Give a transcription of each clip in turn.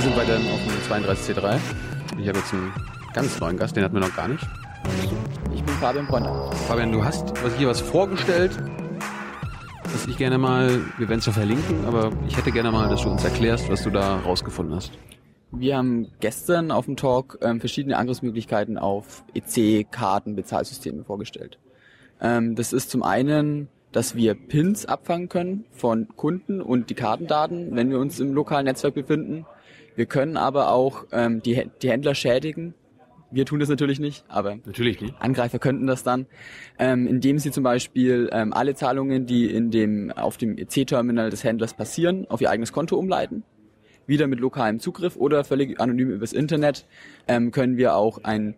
wir sind weiter auf dem 32C3. Ich habe jetzt einen ganz neuen Gast, den hatten wir noch gar nicht. Ich bin Fabian Bronner. Fabian, du hast was hier was vorgestellt, das ich gerne mal, wir werden es ja verlinken, aber ich hätte gerne mal, dass du uns erklärst, was du da rausgefunden hast. Wir haben gestern auf dem Talk ähm, verschiedene Angriffsmöglichkeiten auf EC-Karten-Bezahlsysteme vorgestellt. Ähm, das ist zum einen, dass wir Pins abfangen können von Kunden und die Kartendaten, wenn wir uns im lokalen Netzwerk befinden. Wir können aber auch ähm, die, die Händler schädigen. Wir tun das natürlich nicht, aber Natürlich nicht. Angreifer könnten das dann, ähm, indem sie zum Beispiel ähm, alle Zahlungen, die in dem auf dem EC-Terminal des Händlers passieren, auf ihr eigenes Konto umleiten. Wieder mit lokalem Zugriff oder völlig anonym übers Internet ähm, können wir auch ein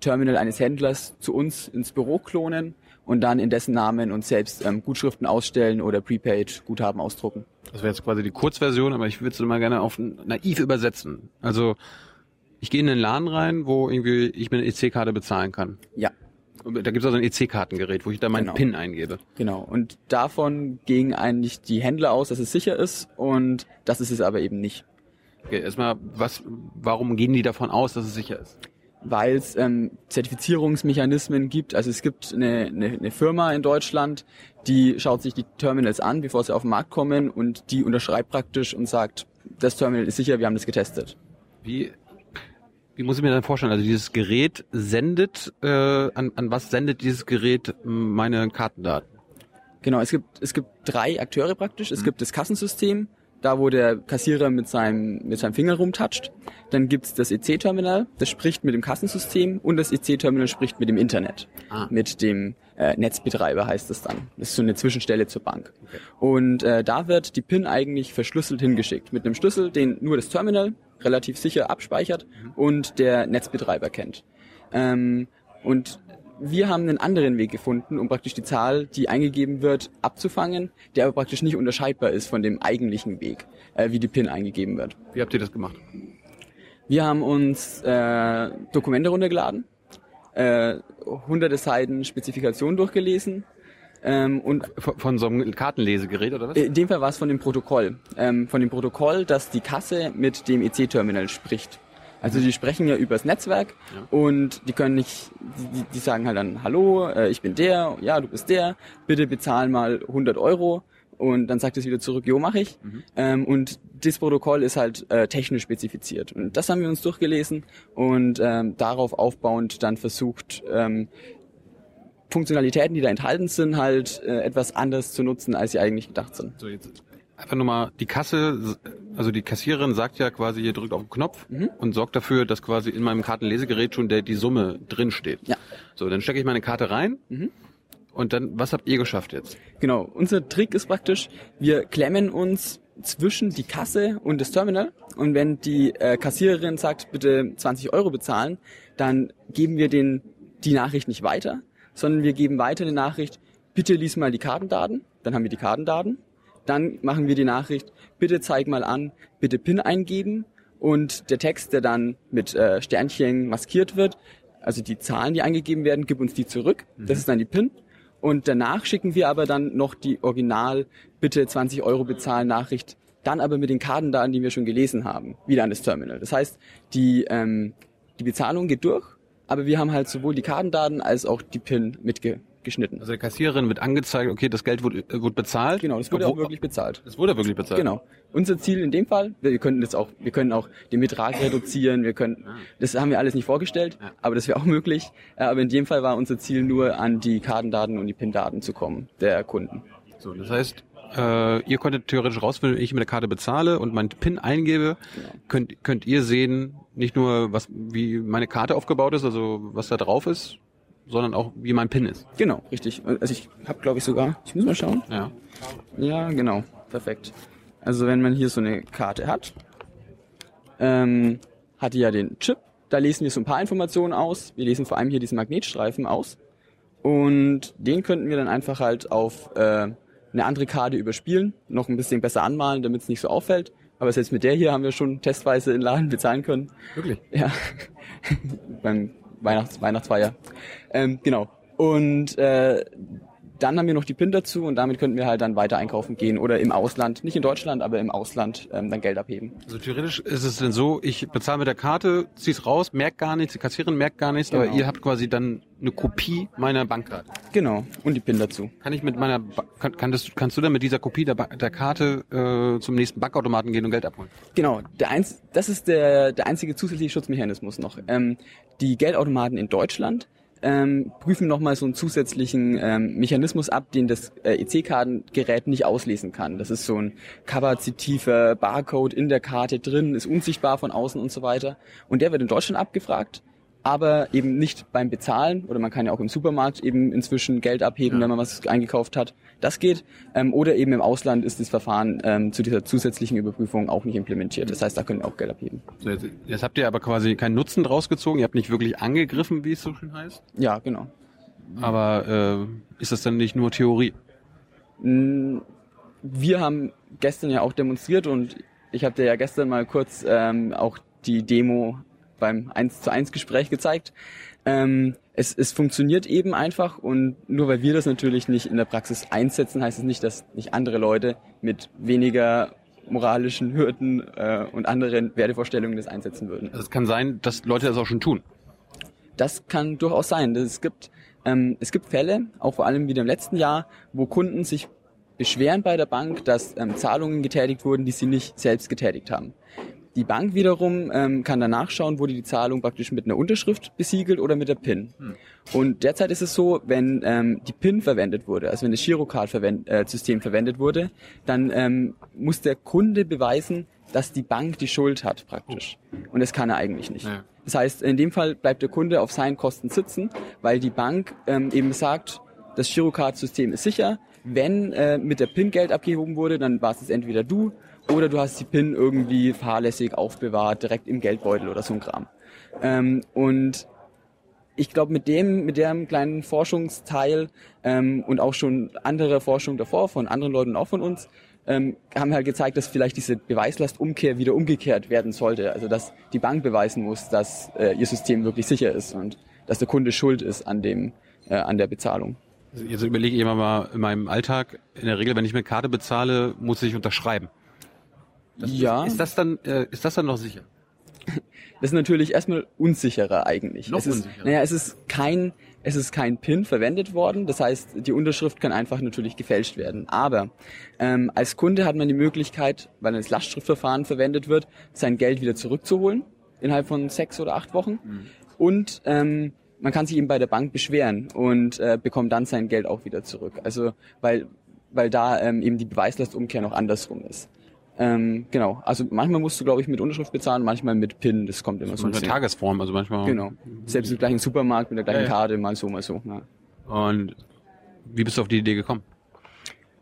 Terminal eines Händlers zu uns ins Büro klonen und dann in dessen Namen uns selbst ähm, Gutschriften ausstellen oder Prepaid-Guthaben ausdrucken. Das wäre jetzt quasi die Kurzversion, aber ich würde es mal gerne auf naiv übersetzen. Also ich gehe in den Laden rein, wo irgendwie ich mit einer EC-Karte bezahlen kann. Ja, Und Da gibt es also ein EC-Kartengerät, wo ich da meinen Genau. PIN eingebe. genau. Und davon gingen eigentlich die Händler aus, dass es sicher ist und das ist es aber eben nicht. Okay, erstmal, was, warum gehen die davon aus, dass es sicher ist? Weil es ähm, Zertifizierungsmechanismen gibt. Also es gibt eine, eine, eine Firma in Deutschland, die schaut sich die Terminals an, bevor sie auf den Markt kommen und die unterschreibt praktisch und sagt, das Terminal ist sicher, wir haben das getestet. Wie, wie muss ich mir das vorstellen? Also dieses Gerät sendet, äh, an, an was sendet dieses Gerät meine Kartendaten? Genau, es gibt, es gibt drei Akteure praktisch. Es gibt das Kassensystem, da wo der Kassierer mit seinem, mit seinem Finger rumtatscht. Dann gibt's das EC-Terminal, das spricht mit dem Kassensystem und das EC-Terminal spricht mit dem Internet. Ah. Mit dem äh, Netzbetreiber heißt es dann. Das ist so eine Zwischenstelle zur Bank. Und äh, da wird die PIN eigentlich verschlüsselt hingeschickt. Mit einem Schlüssel, den nur das Terminal relativ sicher abspeichert und der Netzbetreiber kennt. Ähm, und wir haben einen anderen Weg gefunden, um praktisch die Zahl, die eingegeben wird, abzufangen, der aber praktisch nicht unterscheidbar ist von dem eigentlichen Weg, äh, wie die PIN eingegeben wird. Wie habt ihr das gemacht? Wir haben uns äh, Dokumente runtergeladen, äh, hunderte Seiten Spezifikation durchgelesen ähm, und Von, von so einem Kartenlesegerät oder was? in dem Fall war es von dem Protokoll, ähm, von dem Protokoll, dass die Kasse mit dem EC-Terminal spricht. Also die sprechen ja übers Netzwerk und die können nicht, die, die sagen halt dann, hallo, äh, ich bin der, ja, du bist der, bitte bezahl mal 100 Euro und dann sagt es wieder zurück, jo, mach ich. Ähm, und das Protokoll ist halt äh, technisch spezifiziert und das haben wir uns durchgelesen und ähm, darauf aufbauend dann versucht, ähm, Funktionalitäten, die da enthalten sind, halt äh, etwas anders zu nutzen, als sie eigentlich gedacht sind. So, jetzt einfach nur mal die Kasse, also die Kassiererin sagt ja quasi, ihr drückt auf den Knopf und sorgt dafür, dass quasi in meinem Kartenlesegerät schon der, die Summe drin steht. Ja. So, dann stecke ich meine Karte rein und dann, was habt ihr geschafft jetzt? Genau, unser Trick ist praktisch, wir klemmen uns zwischen die Kasse und das Terminal und wenn die äh, Kassiererin sagt, bitte 20 Euro bezahlen, dann geben wir den die Nachricht nicht weiter, sondern wir geben weiter eine Nachricht, bitte lies mal die Kartendaten, dann haben wir die Kartendaten, dann machen wir die Nachricht, bitte zeig mal an, bitte PIN eingeben und der Text, der dann mit äh, Sternchen maskiert wird, also die Zahlen, die eingegeben werden, gib uns die zurück, das ist dann die PIN. Und danach schicken wir aber dann noch die Original bitte 20 Euro bezahlen Nachricht, dann aber mit den Kartendaten, die wir schon gelesen haben, wieder an das Terminal. Das heißt, die, ähm, die Bezahlung geht durch, aber wir haben halt sowohl die Kartendaten als auch die PIN mitgeschnitten. Also der Kassiererin wird angezeigt, okay, das Geld wurde, äh, wurde bezahlt. Genau, das wurde auch wirklich bezahlt. Das wurde wirklich bezahlt. Genau. Unser Ziel in dem Fall, wir könnten jetzt auch, wir können auch den Betrag reduzieren, wir können, das haben wir alles nicht vorgestellt, aber das wäre auch möglich. Aber in dem Fall war unser Ziel nur an die Kartendaten und die PIN-Daten zu kommen der Kunden. So, das heißt, äh, ihr konntet theoretisch rausfinden, wenn ich mit der Karte bezahle und meinen PIN eingebe, könnt, könnt ihr sehen, nicht nur, was, wie meine Karte aufgebaut ist, also was da drauf ist, sondern auch, wie mein PIN ist. Genau, richtig. Also ich habe, glaube ich, sogar, ich muss mal schauen. Ja. Ja, genau, perfekt. Also wenn man hier so eine Karte hat, ähm, hat die ja den Chip, da lesen wir so ein paar Informationen aus. Wir lesen vor allem hier diesen Magnetstreifen aus. Und den könnten wir dann einfach halt auf äh, eine andere Karte überspielen, noch ein bisschen besser anmalen, damit es nicht so auffällt. Aber selbst mit der hier haben wir schon testweise in Laden bezahlen können. Wirklich? Ja, beim Weihnachts Weihnachtsfeier. Ähm, genau. Und äh, dann haben wir noch die PIN dazu und damit könnten wir halt dann weiter einkaufen gehen oder im Ausland, nicht in Deutschland, aber im Ausland ähm, dann Geld abheben. Also theoretisch ist es denn so, ich bezahle mit der Karte, zieh's raus, merkt gar nichts, die Kassiererin merkt gar nichts, Genau. aber ihr habt quasi dann eine Kopie meiner Bankkarte. Genau, und die PIN dazu. Kann ich mit meiner, ba kann, kann das, kannst du dann mit dieser Kopie der, ba der Karte äh, zum nächsten Bankautomaten gehen und Geld abholen? Genau, der eins, das ist der, der einzige zusätzliche Schutzmechanismus noch. Ähm, die Geldautomaten in Deutschland ähm, prüfen nochmal so einen zusätzlichen ähm, Mechanismus ab, den das äh, EC-Kartengerät nicht auslesen kann. Das ist so ein kapazitiver Barcode in der Karte drin, ist unsichtbar von außen und so weiter. Und der wird in Deutschland abgefragt, aber eben nicht beim Bezahlen oder man kann ja auch im Supermarkt eben inzwischen Geld abheben, Ja. wenn man was eingekauft hat. Das geht. Ähm, oder eben im Ausland ist das Verfahren ähm, zu dieser zusätzlichen Überprüfung auch nicht implementiert. Das heißt, da können wir auch Geld abheben. So, jetzt, jetzt habt ihr aber quasi keinen Nutzen draus gezogen, ihr habt nicht wirklich angegriffen, wie es so schön heißt. Ja, genau. Aber äh, ist das dann nicht nur Theorie? Mm, Wir haben gestern ja auch demonstriert und ich habe dir ja gestern mal kurz ähm, auch die Demo beim 1 zu 1 Gespräch gezeigt. Ähm, es, es funktioniert eben einfach und nur weil wir das natürlich nicht in der Praxis einsetzen, heißt es nicht, dass nicht andere Leute mit weniger moralischen Hürden äh, und anderen Wertevorstellungen das einsetzen würden. Also es kann sein, dass Leute das auch schon tun. Das kann durchaus sein. Es gibt, ähm, es gibt Fälle, auch vor allem wieder im letzten Jahr, wo Kunden sich beschweren bei der Bank, dass ähm, Zahlungen getätigt wurden, die sie nicht selbst getätigt haben. Die Bank wiederum ähm, kann dann nachschauen, wurde die Zahlung praktisch mit einer Unterschrift besiegelt oder mit der PIN. Und derzeit ist es so, wenn ähm, die PIN verwendet wurde, also wenn das Girocard-System verwendet wurde, dann ähm, muss der Kunde beweisen, dass die Bank die Schuld hat praktisch. Und das kann er eigentlich nicht. Ja. Das heißt, in dem Fall bleibt der Kunde auf seinen Kosten sitzen, weil die Bank ähm, eben sagt, das Girocard-System ist sicher. Wenn äh, mit der PIN Geld abgehoben wurde, dann war es entweder du oder du hast die PIN irgendwie fahrlässig aufbewahrt, direkt im Geldbeutel oder so ein Kram. Ähm, und ich glaube, mit dem, mit dem kleinen Forschungsteil ähm, und auch schon andere Forschung davor von anderen Leuten und auch von uns, ähm, haben halt gezeigt, dass vielleicht diese Beweislastumkehr wieder umgekehrt werden sollte. Also dass die Bank beweisen muss, dass äh, ihr System wirklich sicher ist und dass der Kunde schuld ist an dem, äh, an der Bezahlung. Also Jetzt überlege ich immer mal in meinem Alltag, in der Regel, wenn ich mit Karte bezahle, muss ich unterschreiben. Ja, Ist das dann, äh, ist das dann noch sicher? das ist natürlich erstmal unsicherer eigentlich. Noch es ist, unsicherer. Naja, es ist kein, es ist kein PIN verwendet worden. Das heißt, die Unterschrift kann einfach natürlich gefälscht werden. Aber ähm, als Kunde hat man die Möglichkeit, weil das Lastschriftverfahren verwendet wird, sein Geld wieder zurückzuholen innerhalb von sechs oder acht Wochen. Und ähm, man kann sich eben bei der Bank beschweren und äh, bekommt dann sein Geld auch wieder zurück. Also weil weil da ähm, eben die Beweislastumkehr noch andersrum ist. Ähm, genau. Also manchmal musst du, glaube ich, mit Unterschrift bezahlen, manchmal mit PIN. Das kommt immer Das so bisschen. Tagesform, also manchmal. Genau. Selbst im gleichen Supermarkt mit der gleichen Ja. Karte, mal so, mal so. Ja. Und wie bist du auf die Idee gekommen?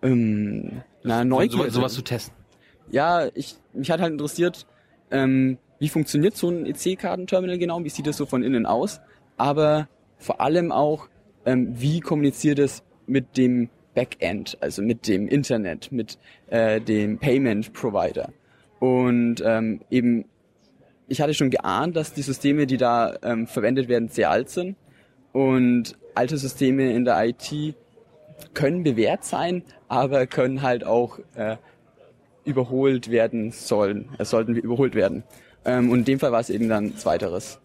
Ähm, na, So, Neugierde. sowas zu testen. Ja, ich, mich hat halt interessiert, ähm, wie funktioniert so ein EC-Kartenterminal genau, wie sieht das so von innen aus, aber vor allem auch, ähm, wie kommuniziert es mit dem Backend, also mit dem Internet, mit äh, dem Payment Provider. Und ähm, eben, ich hatte schon geahnt, dass die Systeme, die da ähm, verwendet werden, sehr alt sind. Und alte Systeme in der IT können bewährt sein, aber können halt auch äh, überholt werden sollen. Es sollten überholt werden. Ähm, und in dem Fall war es eben dann zweiteres.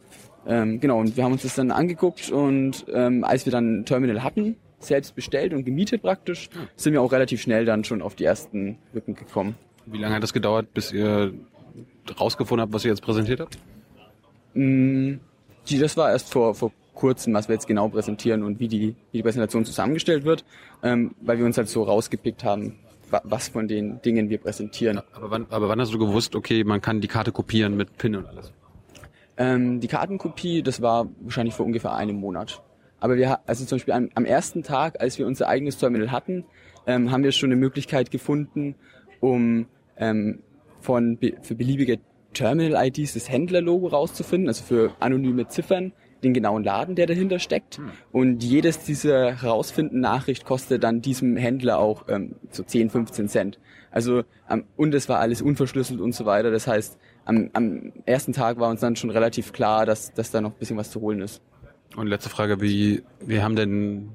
Ähm, genau, und wir haben uns das dann angeguckt und ähm, als wir dann ein Terminal hatten, selbst bestellt und gemietet praktisch, sind wir auch relativ schnell dann schon auf die ersten Lücken gekommen. Wie lange hat das gedauert, bis ihr rausgefunden habt, was ihr jetzt präsentiert habt? Mm, das war erst vor, vor kurzem, was wir jetzt genau präsentieren und wie die, wie die Präsentation zusammengestellt wird, ähm, weil wir uns halt so rausgepickt haben, wa- was von den Dingen wir präsentieren. Aber wann, aber wann hast du gewusst, okay, man kann die Karte kopieren mit PIN und alles? Ähm, die Kartenkopie, das war wahrscheinlich vor ungefähr einem Monat. Aber wir, also zum Beispiel am, am ersten Tag, als wir unser eigenes Terminal hatten, ähm, haben wir schon eine Möglichkeit gefunden, um ähm, von be für beliebige Terminal-IDs das Händlerlogo rauszufinden, also für anonyme Ziffern, den genauen Laden, der dahinter steckt. Und jedes dieser herausfinden Nachricht kostet dann diesem Händler auch ähm, so 10, 15 Cent. Also ähm, und es war alles unverschlüsselt und so weiter. Das heißt, am, am ersten Tag war uns dann schon relativ klar, dass, dass da noch ein bisschen was zu holen ist. Und letzte Frage, wie, wie haben denn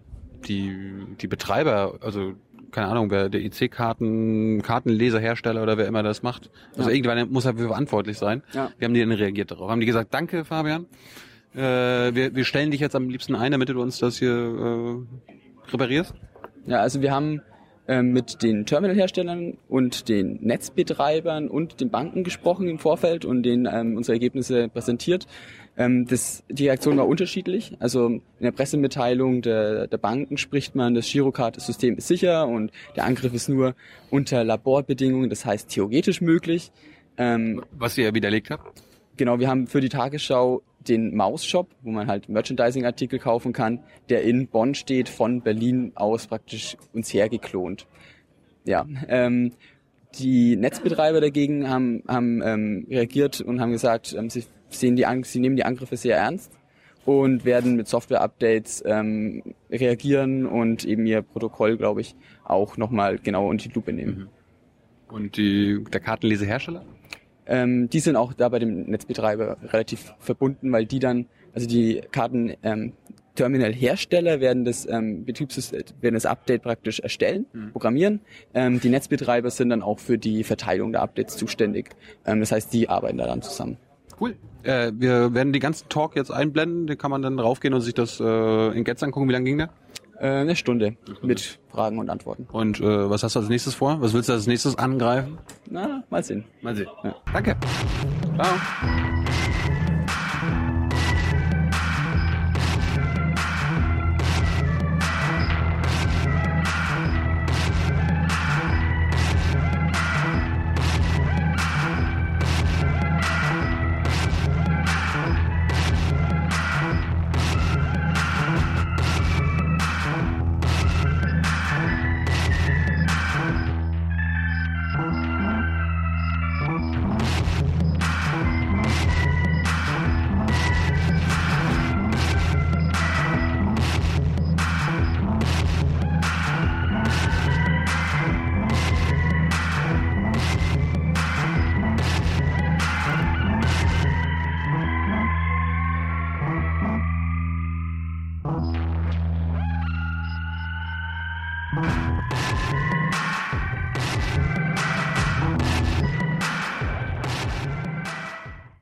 die, die Betreiber, also keine Ahnung, wer der IC-Karten, Kartenleserhersteller oder wer immer das macht. Also Ja. irgendwann muss dafür verantwortlich sein. Ja. Wie haben die denn reagiert darauf? Haben die gesagt, danke Fabian, äh, wir, wir stellen dich jetzt am liebsten ein, damit du uns das hier äh, reparierst? Ja, also wir haben mit den Terminalherstellern und den Netzbetreibern und den Banken gesprochen im Vorfeld und denen ähm, unsere Ergebnisse präsentiert. Ähm, das, die Reaktion war unterschiedlich. Also in der Pressemitteilung der, der Banken spricht man, das Girocard-System ist sicher und der Angriff ist nur unter Laborbedingungen, das heißt theoretisch möglich. Ähm, Was ihr widerlegt habt? Genau, wir haben für die Tagesschau den Maus-Shop, wo man halt Merchandising-Artikel kaufen kann, der in Bonn steht, von Berlin aus praktisch uns hergeklont. Ja, ähm, die Netzbetreiber dagegen haben, haben ähm, reagiert und haben gesagt, ähm, sie sehen die, sie nehmen die Angriffe sehr ernst und werden mit Software-Updates ähm, reagieren und eben ihr Protokoll, glaube ich, auch nochmal genau unter die Lupe nehmen. Und die, der Kartenlesehersteller? Ähm, die sind auch da bei dem Netzbetreiber relativ verbunden, weil die dann, also die Karten ähm, Terminal-Hersteller werden das ähm, Betriebssystem, werden das Update praktisch erstellen, programmieren. Ähm, die Netzbetreiber sind dann auch für die Verteilung der Updates zuständig. Ähm, das heißt, die arbeiten daran zusammen. Cool. Äh, wir werden den ganzen Talk jetzt einblenden, den kann man dann raufgehen und sich das äh, in Getz angucken. Wie lange ging der? Äh, eine Stunde mit Fragen und Antworten. Und äh, was hast du als nächstes vor? Was willst du als nächstes angreifen? Na, mal sehen. Mal sehen. Ja. Danke. Ciao.